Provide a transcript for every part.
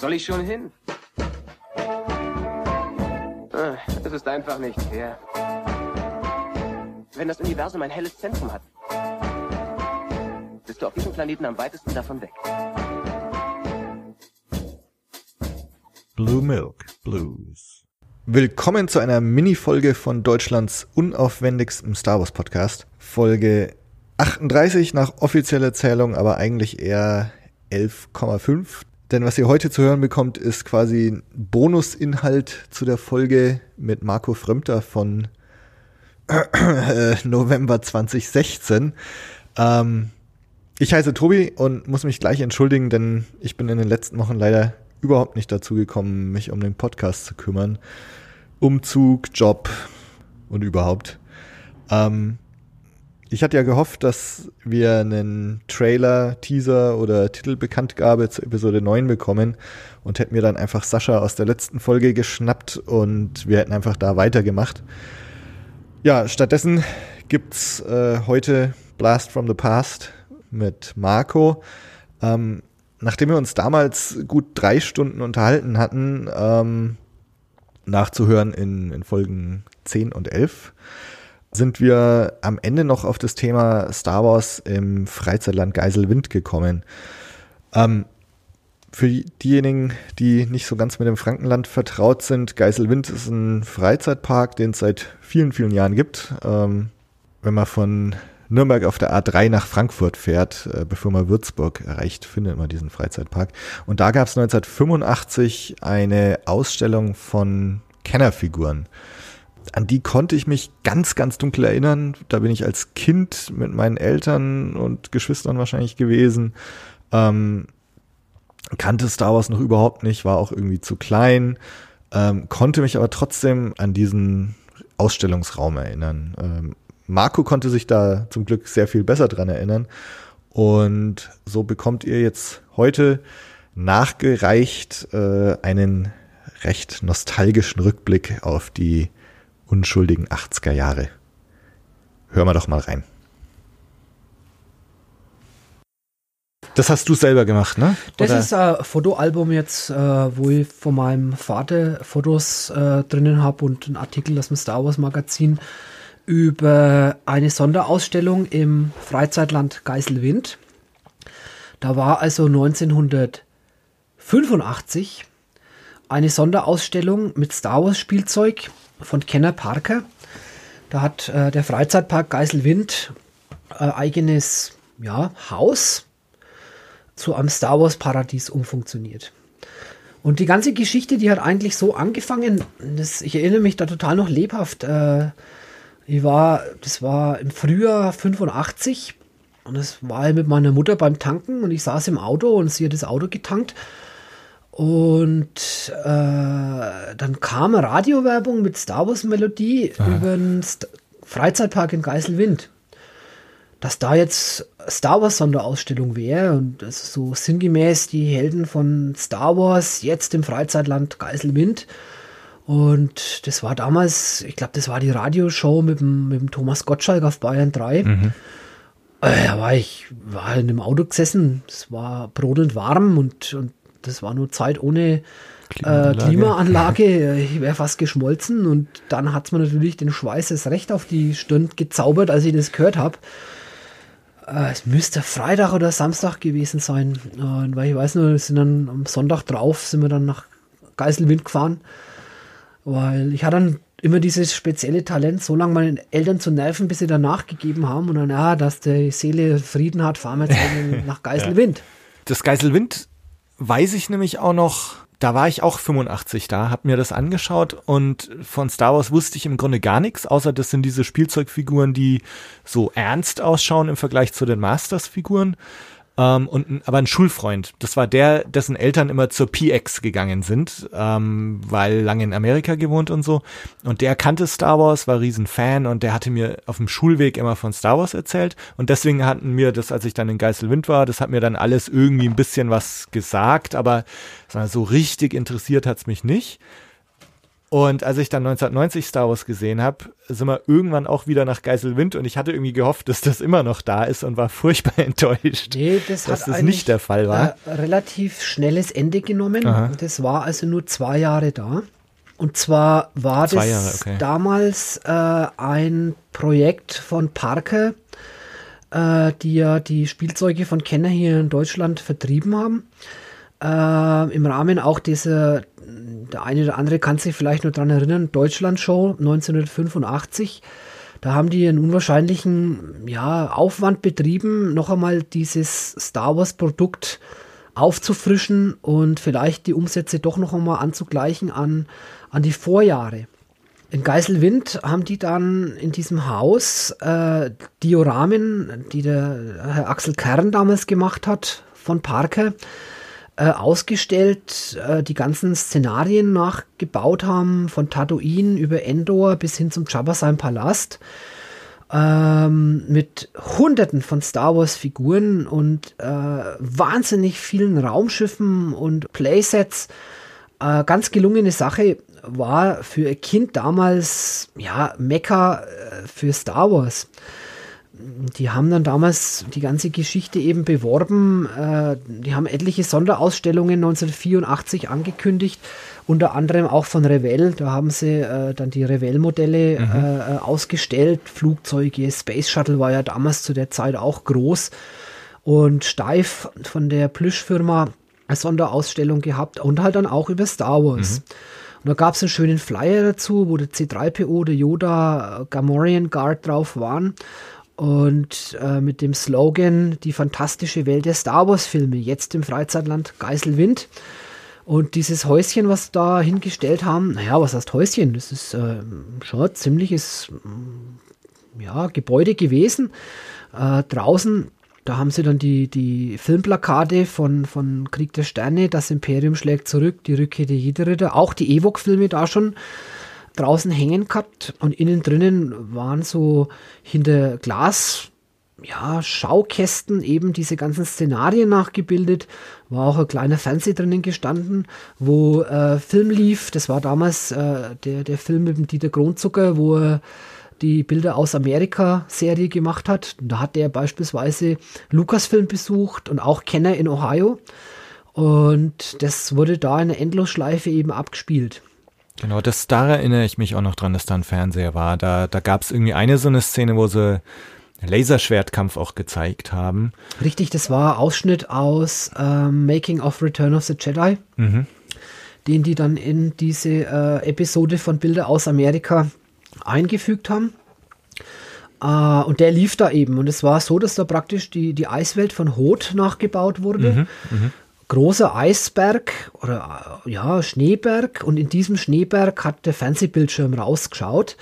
soll ich schon hin? Ah, Es ist einfach nicht fair. Wenn das Universum ein helles Zentrum hat, bist du auf diesem Planeten am weitesten davon weg. Blue Milk Blues. Willkommen zu einer Mini-Folge von Deutschlands unaufwendigstem Star Wars Podcast. Folge 38 nach offizieller Zählung, aber eigentlich eher 11,5. Denn was ihr heute zu hören bekommt, ist quasi ein Bonusinhalt zu der Folge mit Marco Frömter von äh, November 2016. Ähm, ich heiße Tobi und muss mich gleich entschuldigen, denn ich bin in den letzten Wochen leider überhaupt nicht dazu gekommen, mich um den Podcast zu kümmern. Umzug, Job und überhaupt. Ähm, ich hatte ja gehofft, dass wir einen Trailer, Teaser oder Titelbekanntgabe zur Episode 9 bekommen und hätten mir dann einfach Sascha aus der letzten Folge geschnappt und wir hätten einfach da weitergemacht. Ja, stattdessen gibt's äh, heute Blast from the Past mit Marco. Ähm, nachdem wir uns damals gut drei Stunden unterhalten hatten, ähm, nachzuhören in, in Folgen 10 und 11, sind wir am Ende noch auf das Thema Star Wars im Freizeitland Geiselwind gekommen. Ähm, für diejenigen, die nicht so ganz mit dem Frankenland vertraut sind, Geiselwind ist ein Freizeitpark, den es seit vielen, vielen Jahren gibt. Ähm, wenn man von Nürnberg auf der A3 nach Frankfurt fährt, äh, bevor man Würzburg erreicht, findet man diesen Freizeitpark. Und da gab es 1985 eine Ausstellung von Kennerfiguren. An die konnte ich mich ganz, ganz dunkel erinnern. Da bin ich als Kind mit meinen Eltern und Geschwistern wahrscheinlich gewesen. Ähm, kannte Star Wars noch überhaupt nicht, war auch irgendwie zu klein, ähm, konnte mich aber trotzdem an diesen Ausstellungsraum erinnern. Ähm, Marco konnte sich da zum Glück sehr viel besser dran erinnern. Und so bekommt ihr jetzt heute nachgereicht äh, einen recht nostalgischen Rückblick auf die unschuldigen 80er Jahre. Hören wir doch mal rein. Das hast du selber gemacht, ne? Das Oder? ist ein Fotoalbum jetzt, äh, wo ich von meinem Vater Fotos äh, drinnen habe und ein Artikel aus dem Star Wars Magazin über eine Sonderausstellung im Freizeitland Geiselwind. Da war also 1985 eine Sonderausstellung mit Star Wars Spielzeug von Kenner Parker. Da hat äh, der Freizeitpark Geiselwind ein eigenes ja, Haus zu einem Star Wars Paradies umfunktioniert. Und die ganze Geschichte, die hat eigentlich so angefangen, das, ich erinnere mich da total noch lebhaft. Äh, ich war, das war im Frühjahr 85 und das war mit meiner Mutter beim Tanken und ich saß im Auto und sie hat das Auto getankt. Und äh, dann kam eine Radiowerbung mit Star Wars Melodie über den St Freizeitpark in Geiselwind dass da jetzt Star Wars Sonderausstellung wäre und das ist so sinngemäß die Helden von Star Wars jetzt im Freizeitland Geiselwind. Und das war damals, ich glaube, das war die Radioshow mit dem, mit dem Thomas Gottschalk auf Bayern 3. Mhm. Äh, da war ich war in einem Auto gesessen, es war brodelnd warm und, und das war nur Zeit ohne Klimaanlage. Äh, Klimaanlage. Ich wäre fast geschmolzen und dann hat es mir natürlich den Schweiß erst recht auf die Stirn gezaubert, als ich das gehört habe. Äh, es müsste Freitag oder Samstag gewesen sein, äh, weil ich weiß nur, wir sind dann am Sonntag drauf, sind wir dann nach Geiselwind gefahren, weil ich hatte dann immer dieses spezielle Talent, so lange meinen Eltern zu nerven, bis sie dann nachgegeben haben und dann, ja, dass die Seele Frieden hat, fahren wir jetzt nach Geiselwind. Das Geiselwind weiß ich nämlich auch noch, da war ich auch 85 da, hab mir das angeschaut und von Star Wars wusste ich im Grunde gar nichts, außer das sind diese Spielzeugfiguren, die so ernst ausschauen im Vergleich zu den Masters-Figuren. Ähm, und aber ein Schulfreund, das war der, dessen Eltern immer zur PX gegangen sind, ähm, weil lange in Amerika gewohnt und so. Und der kannte Star Wars, war riesen Fan und der hatte mir auf dem Schulweg immer von Star Wars erzählt. Und deswegen hatten mir das, als ich dann in Geiselwind war, das hat mir dann alles irgendwie ein bisschen was gesagt, aber so richtig interessiert hat's mich nicht. Und als ich dann 1990 Star Wars gesehen habe, sind wir irgendwann auch wieder nach Geiselwind und ich hatte irgendwie gehofft, dass das immer noch da ist und war furchtbar enttäuscht, nee, das dass das nicht der Fall war. relativ schnelles Ende genommen. Aha. Das war also nur zwei Jahre da. Und zwar war zwei das Jahre, okay. damals äh, ein Projekt von Parker, äh, die ja die Spielzeuge von Kenner hier in Deutschland vertrieben haben. Äh, Im Rahmen auch dieser der eine oder andere kann sich vielleicht noch daran erinnern, Deutschland-Show 1985. Da haben die einen unwahrscheinlichen ja, Aufwand betrieben, noch einmal dieses Star Wars-Produkt aufzufrischen und vielleicht die Umsätze doch noch einmal anzugleichen an, an die Vorjahre. In Geiselwind haben die dann in diesem Haus äh, Dioramen, die der Herr Axel Kern damals gemacht hat, von Parker, äh, ausgestellt, äh, die ganzen Szenarien nachgebaut haben, von Tatooine über Endor bis hin zum Jabba sein Palast. Ähm, mit hunderten von Star Wars Figuren und äh, wahnsinnig vielen Raumschiffen und Playsets. Äh, ganz gelungene Sache war für ein Kind damals ja Mecca äh, für Star Wars die haben dann damals die ganze Geschichte eben beworben. Äh, die haben etliche Sonderausstellungen 1984 angekündigt, unter anderem auch von Revell. Da haben sie äh, dann die Revell-Modelle mhm. äh, ausgestellt. Flugzeuge, Space Shuttle war ja damals zu der Zeit auch groß. Und Steif von der Plüschfirma eine Sonderausstellung gehabt und halt dann auch über Star Wars. Mhm. Und da gab es einen schönen Flyer dazu, wo der C3PO, der Yoda, Gamorrean Guard drauf waren und äh, mit dem Slogan Die fantastische Welt der Star Wars-Filme, jetzt im Freizeitland Geiselwind. Und dieses Häuschen, was da hingestellt haben, naja, was heißt Häuschen? Das ist äh, schon ein ziemliches mm, ja, Gebäude gewesen. Äh, draußen, da haben sie dann die, die Filmplakate von, von Krieg der Sterne, Das Imperium schlägt zurück, die Rückkehr der Jedi-Ritter, auch die Ewok-Filme da schon draußen hängen gehabt und innen drinnen waren so hinter Glas ja, Schaukästen eben diese ganzen Szenarien nachgebildet. War auch ein kleiner Fernseher drinnen gestanden, wo äh, Film lief. Das war damals äh, der, der Film mit dem Dieter Kronzucker, wo er die Bilder aus Amerika Serie gemacht hat. Da hat er beispielsweise Lucasfilm besucht und auch Kenner in Ohio. Und das wurde da in der Endlosschleife eben abgespielt. Genau, das, da erinnere ich mich auch noch dran, dass da ein Fernseher war. Da, da gab es irgendwie eine so eine Szene, wo sie Laserschwertkampf auch gezeigt haben. Richtig, das war Ausschnitt aus ähm, Making of Return of the Jedi, mhm. den die dann in diese äh, Episode von Bilder aus Amerika eingefügt haben. Uh, und der lief da eben. Und es war so, dass da praktisch die, die Eiswelt von Hoth nachgebaut wurde. Mhm, mh großer Eisberg oder ja, Schneeberg und in diesem Schneeberg hat der Fernsehbildschirm rausgeschaut.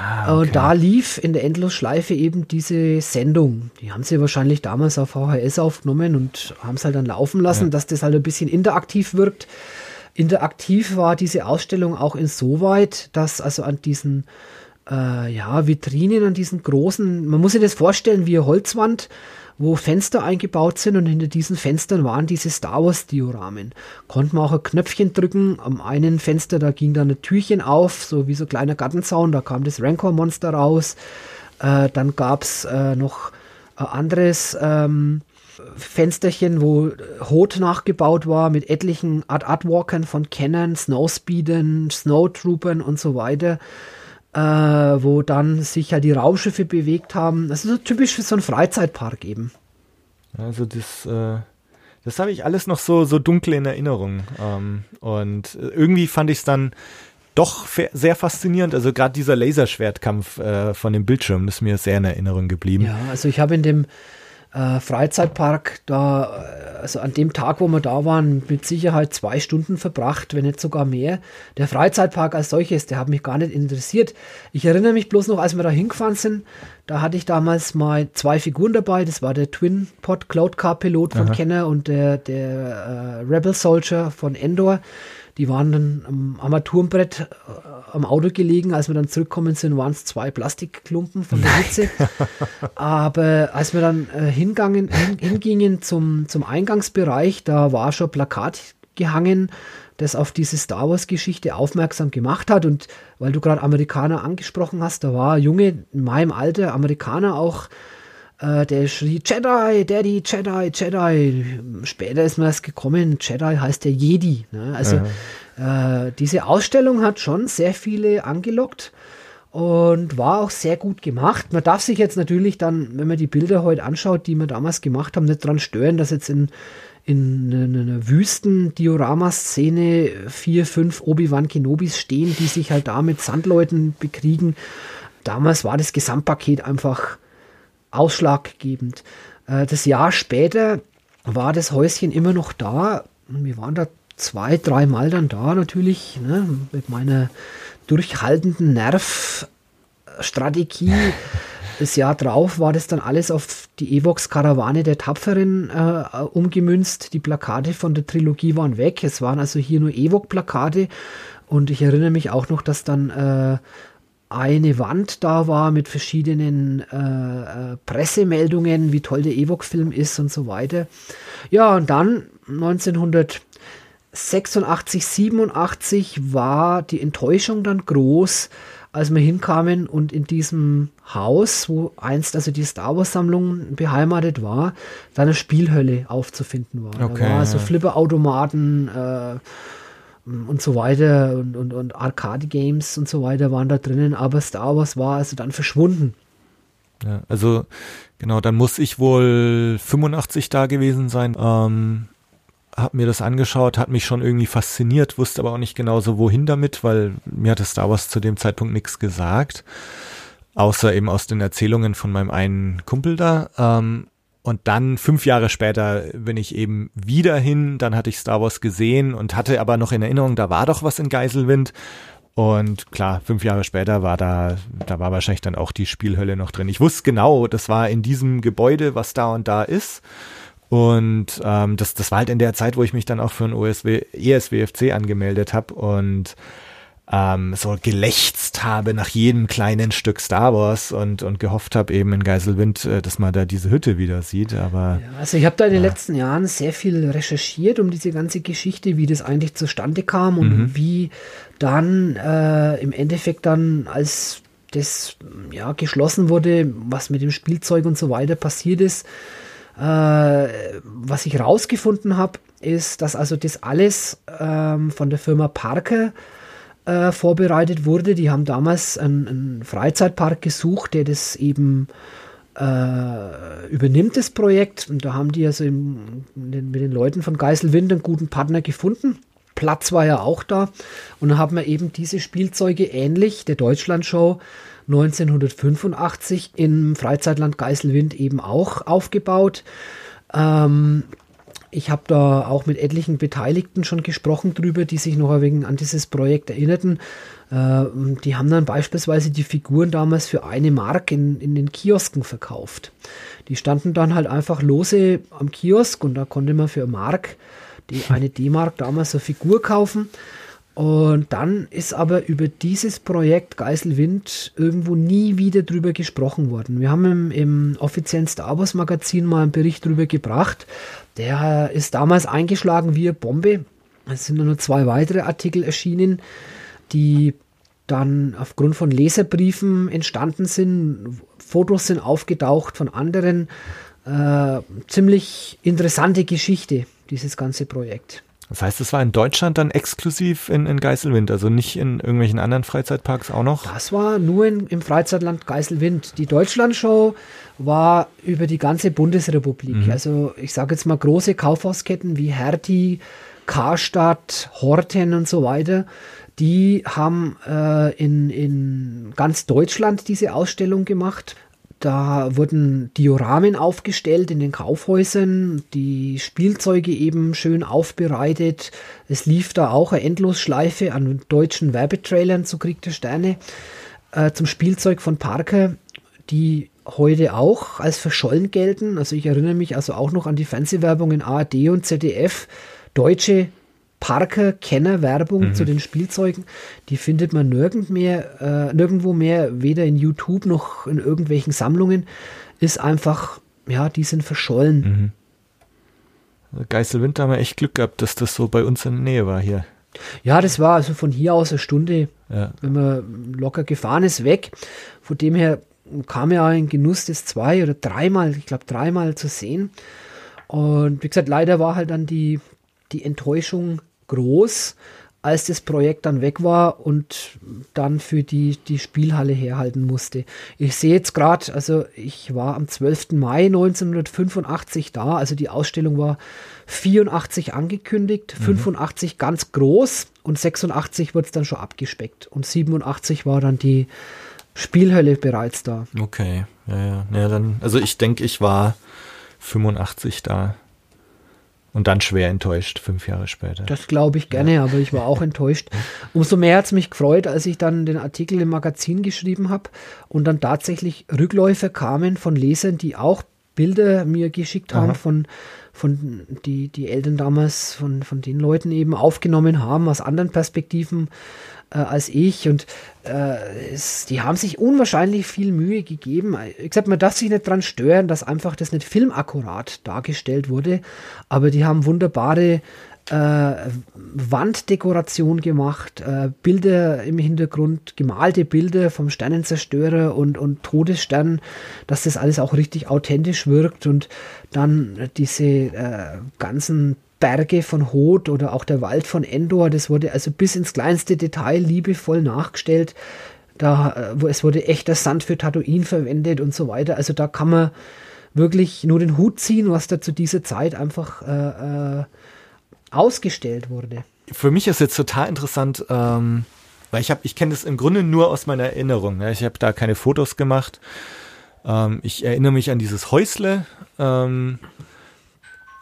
Ah, okay. Und da lief in der Endlosschleife eben diese Sendung. Die haben sie wahrscheinlich damals auf VHS aufgenommen und haben es halt dann laufen lassen, ja. dass das halt ein bisschen interaktiv wirkt. Interaktiv war diese Ausstellung auch insoweit, dass also an diesen äh, ja, Vitrinen, an diesen großen, man muss sich das vorstellen wie eine Holzwand, wo Fenster eingebaut sind und hinter diesen Fenstern waren diese Star Wars Dioramen. Konnte man auch ein Knöpfchen drücken. Am einen Fenster, da ging dann ein Türchen auf, so wie so ein kleiner Gartenzaun, da kam das Rancor-Monster raus. Äh, dann gab es äh, noch ein anderes ähm, Fensterchen, wo Hot nachgebaut war mit etlichen Art Artwalkern von Canon, Snowspeedern, Snowtroopern und so weiter äh, wo dann sich ja die Raumschiffe bewegt haben. Das ist so typisch für so einen Freizeitpark eben. Also das, äh, das habe ich alles noch so, so dunkel in Erinnerung. Ähm, und irgendwie fand ich es dann doch sehr faszinierend. Also gerade dieser Laserschwertkampf äh, von dem Bildschirm ist mir sehr in Erinnerung geblieben. Ja, also ich habe in dem äh, Freizeitpark da, äh, also an dem Tag, wo wir da waren, mit Sicherheit zwei Stunden verbracht, wenn nicht sogar mehr. Der Freizeitpark als solches, der hat mich gar nicht interessiert. Ich erinnere mich bloß noch, als wir da hingefahren sind, da hatte ich damals mal zwei Figuren dabei. Das war der Twin Pod Cloud Car Pilot von Aha. Kenner und der, der äh, Rebel Soldier von Endor. Die waren dann am Armaturenbrett äh, am Auto gelegen. Als wir dann zurückkommen sind, waren es zwei Plastikklumpen von der Hitze. Aber als wir dann äh, hingangen, hin, hingingen zum, zum Eingangsbereich, da war schon Plakat gehangen das auf diese Star Wars-Geschichte aufmerksam gemacht hat. Und weil du gerade Amerikaner angesprochen hast, da war ein Junge in meinem Alter, Amerikaner auch, äh, der schrie Jedi, Daddy, Jedi, Jedi. Später ist mir das gekommen, Jedi heißt der Jedi. Ne? Also äh, diese Ausstellung hat schon sehr viele angelockt und war auch sehr gut gemacht. Man darf sich jetzt natürlich dann, wenn man die Bilder heute anschaut, die wir damals gemacht haben, nicht dran stören, dass jetzt in in einer Wüsten-Diorama-Szene vier, fünf Obi-Wan Kenobis stehen, die sich halt da mit Sandleuten bekriegen. Damals war das Gesamtpaket einfach ausschlaggebend. Äh, das Jahr später war das Häuschen immer noch da. Wir waren da zwei, dreimal dann da natürlich, ne, mit meiner durchhaltenden Nervstrategie. Das Jahr drauf war das dann alles auf die Evox-Karawane der Tapferen äh, umgemünzt. Die Plakate von der Trilogie waren weg. Es waren also hier nur Evoc-Plakate. Und ich erinnere mich auch noch, dass dann äh, eine Wand da war mit verschiedenen äh, äh Pressemeldungen, wie toll der Evoc-Film ist und so weiter. Ja, und dann 1986, 87 war die Enttäuschung dann groß, als wir hinkamen und in diesem Haus, wo einst also die Star Wars Sammlung beheimatet war, da eine Spielhölle aufzufinden war. Okay, da war so Flipperautomaten äh, und so weiter und, und, und Arcade-Games und so weiter waren da drinnen, aber Star Wars war also dann verschwunden. Ja, also genau, dann muss ich wohl 85 da gewesen sein. Ähm, habe mir das angeschaut, hat mich schon irgendwie fasziniert, wusste aber auch nicht genau so wohin damit, weil mir hatte Star Wars zu dem Zeitpunkt nichts gesagt, außer eben aus den Erzählungen von meinem einen Kumpel da. Ähm, und dann fünf Jahre später bin ich eben wieder hin, dann hatte ich Star Wars gesehen und hatte aber noch in Erinnerung, da war doch was in Geiselwind. Und klar, fünf Jahre später war da, da war wahrscheinlich dann auch die Spielhölle noch drin. Ich wusste genau, das war in diesem Gebäude, was da und da ist. Und ähm, das, das war halt in der Zeit, wo ich mich dann auch für ein OSW, ESWFC angemeldet habe und ähm, so gelächzt habe nach jedem kleinen Stück Star Wars und, und gehofft habe eben in Geiselwind, äh, dass man da diese Hütte wieder sieht. Aber ja, also ich habe da in den letzten Jahren sehr viel recherchiert um diese ganze Geschichte, wie das eigentlich zustande kam und mhm. wie dann äh, im Endeffekt dann als das ja geschlossen wurde, was mit dem Spielzeug und so weiter passiert ist äh, was ich rausgefunden habe, ist, dass also das alles ähm, von der Firma Parker äh, vorbereitet wurde. Die haben damals einen, einen, Freizeitpark gesucht, der das eben äh, übernimmt, das Projekt. Und da haben die also im, den, mit den Leuten von Geiselwind einen guten Partner gefunden. Platz war ja auch da. Und dann haben wir eben diese Spielzeuge ähnlich der Deutschlandshow 1985 im Freizeitland Geiselwind eben auch aufgebaut. Ähm, ich habe da auch mit etlichen Beteiligten schon gesprochen drüber, die sich noch ein wenig an dieses Projekt erinnerten. Äh, die haben dann beispielsweise die Figuren damals für eine Mark in, in den Kiosken verkauft. Die standen dann halt einfach lose am Kiosk und da konnte man für Mark, die eine D-Mark damals eine Figur kaufen. Und dann ist aber über dieses Projekt Geiselwind irgendwo nie wieder drüber gesprochen worden. Wir haben im, im offiziellen Star Wars Magazin mal einen Bericht drüber gebracht. Der ist damals eingeschlagen wie eine Bombe. Es sind nur zwei weitere Artikel erschienen, die dann aufgrund von Leserbriefen entstanden sind. Fotos sind aufgetaucht von anderen. Äh, ziemlich interessante Geschichte, dieses ganze Projekt. Das heißt, es war in Deutschland dann exklusiv in, in Geiselwind, also nicht in irgendwelchen anderen Freizeitparks auch noch? Das war nur in, im Freizeitland Geiselwind. Die Deutschlandshow war über die ganze Bundesrepublik. Mhm. Also ich sage jetzt mal große Kaufhausketten wie Hertie, Karstadt, Horten und so weiter. Die haben äh, in, in ganz Deutschland diese Ausstellung gemacht. Da wurden Dioramen aufgestellt in den Kaufhäusern, die Spielzeuge eben schön aufbereitet. Es lief da auch eine Endlosschleife an deutschen Werbetrailern zu Krieg der Sterne äh, zum Spielzeug von Parker, die heute auch als verschollen gelten. Also ich erinnere mich also auch noch an die Fernsehwerbung in ARD und ZDF. Deutsche Parker-Kenner-Werbung mhm. zu den Spielzeugen, die findet man nirgend mehr, äh, nirgendwo mehr, weder in YouTube noch in irgendwelchen Sammlungen. Ist einfach, ja, die sind verschollen. Mhm. Geißelwind haben wir echt Glück gehabt, dass das so bei uns in der Nähe war hier. Ja, das war also von hier aus eine Stunde, ja. wenn man locker gefahren ist, weg. Von dem her kam ja ein Genuss, das zwei oder dreimal, ich glaube dreimal zu sehen. Und wie gesagt, leider war halt dann die, die Enttäuschung groß, als das Projekt dann weg war und dann für die, die Spielhalle herhalten musste. Ich sehe jetzt gerade, also ich war am 12. Mai 1985 da, also die Ausstellung war 84 angekündigt, mhm. 85 ganz groß und 86 wird es dann schon abgespeckt und 87 war dann die Spielhölle bereits da. Okay, ja, ja. ja dann, also ich denke, ich war 85 da. Und dann schwer enttäuscht, fünf Jahre später. Das glaube ich gerne, ja. aber ich war auch enttäuscht. Umso mehr hat es mich gefreut, als ich dann den Artikel im Magazin geschrieben habe und dann tatsächlich Rückläufe kamen von Lesern, die auch Bilder mir geschickt haben Aha. von, von die, die Eltern damals, von, von den Leuten eben aufgenommen haben, aus anderen Perspektiven äh, als ich. Und äh, es, die haben sich unwahrscheinlich viel Mühe gegeben. Ich sag, man darf sich nicht dran stören, dass einfach das nicht filmakkurat dargestellt wurde, aber die haben wunderbare äh, Wanddekoration gemacht, äh, Bilder im Hintergrund, gemalte Bilder vom Sternenzerstörer und, und Todesstern, dass das alles auch richtig authentisch wirkt und dann diese äh, ganzen Berge von Hoth oder auch der Wald von Endor, das wurde also bis ins kleinste Detail liebevoll nachgestellt. Da, äh, wo es wurde echter Sand für Tatooine verwendet und so weiter. Also da kann man wirklich nur den Hut ziehen, was da zu dieser Zeit einfach äh, äh, ausgestellt wurde. Für mich ist jetzt total interessant, ähm, weil ich habe, ich kenne das im Grunde nur aus meiner Erinnerung. Ne? Ich habe da keine Fotos gemacht. Ähm, ich erinnere mich an dieses Häusle. Ähm,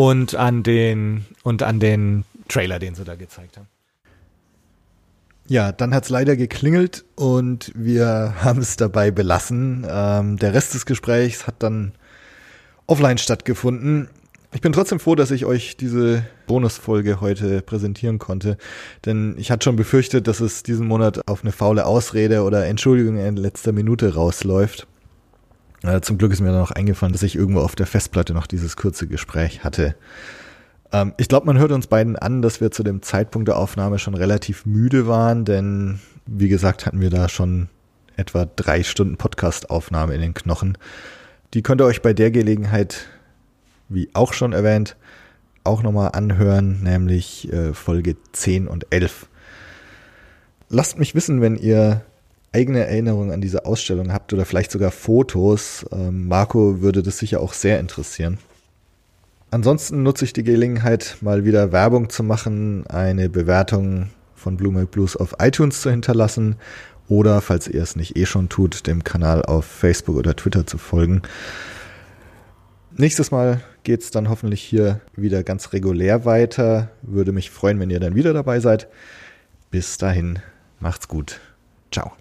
und an den und an den Trailer, den sie da gezeigt haben. Ja, dann hat es leider geklingelt und wir haben es dabei belassen. Ähm, der Rest des Gesprächs hat dann offline stattgefunden. Ich bin trotzdem froh, dass ich euch diese Bonusfolge heute präsentieren konnte, denn ich hatte schon befürchtet, dass es diesen Monat auf eine faule Ausrede oder Entschuldigung in letzter Minute rausläuft. Äh, zum Glück ist mir dann noch eingefallen, dass ich irgendwo auf der Festplatte noch dieses kurze Gespräch hatte. Ähm, ich glaube, man hört uns beiden an, dass wir zu dem Zeitpunkt der Aufnahme schon relativ müde waren, denn wie gesagt hatten wir da schon etwa drei Stunden Podcast-Aufnahme in den Knochen. Die könnt ihr euch bei der Gelegenheit, wie auch schon erwähnt, auch nochmal anhören, nämlich äh, Folge 10 und 11. Lasst mich wissen, wenn ihr eigene Erinnerungen an diese Ausstellung habt oder vielleicht sogar Fotos. Ähm, Marco würde das sicher auch sehr interessieren. Ansonsten nutze ich die Gelegenheit, mal wieder Werbung zu machen, eine Bewertung von Blue Milk Blues auf iTunes zu hinterlassen oder, falls ihr es nicht eh schon tut, dem Kanal auf Facebook oder Twitter zu folgen. Nächstes Mal geht es dann hoffentlich hier wieder ganz regulär weiter. Würde mich freuen, wenn ihr dann wieder dabei seid. Bis dahin, macht's gut. Ciao.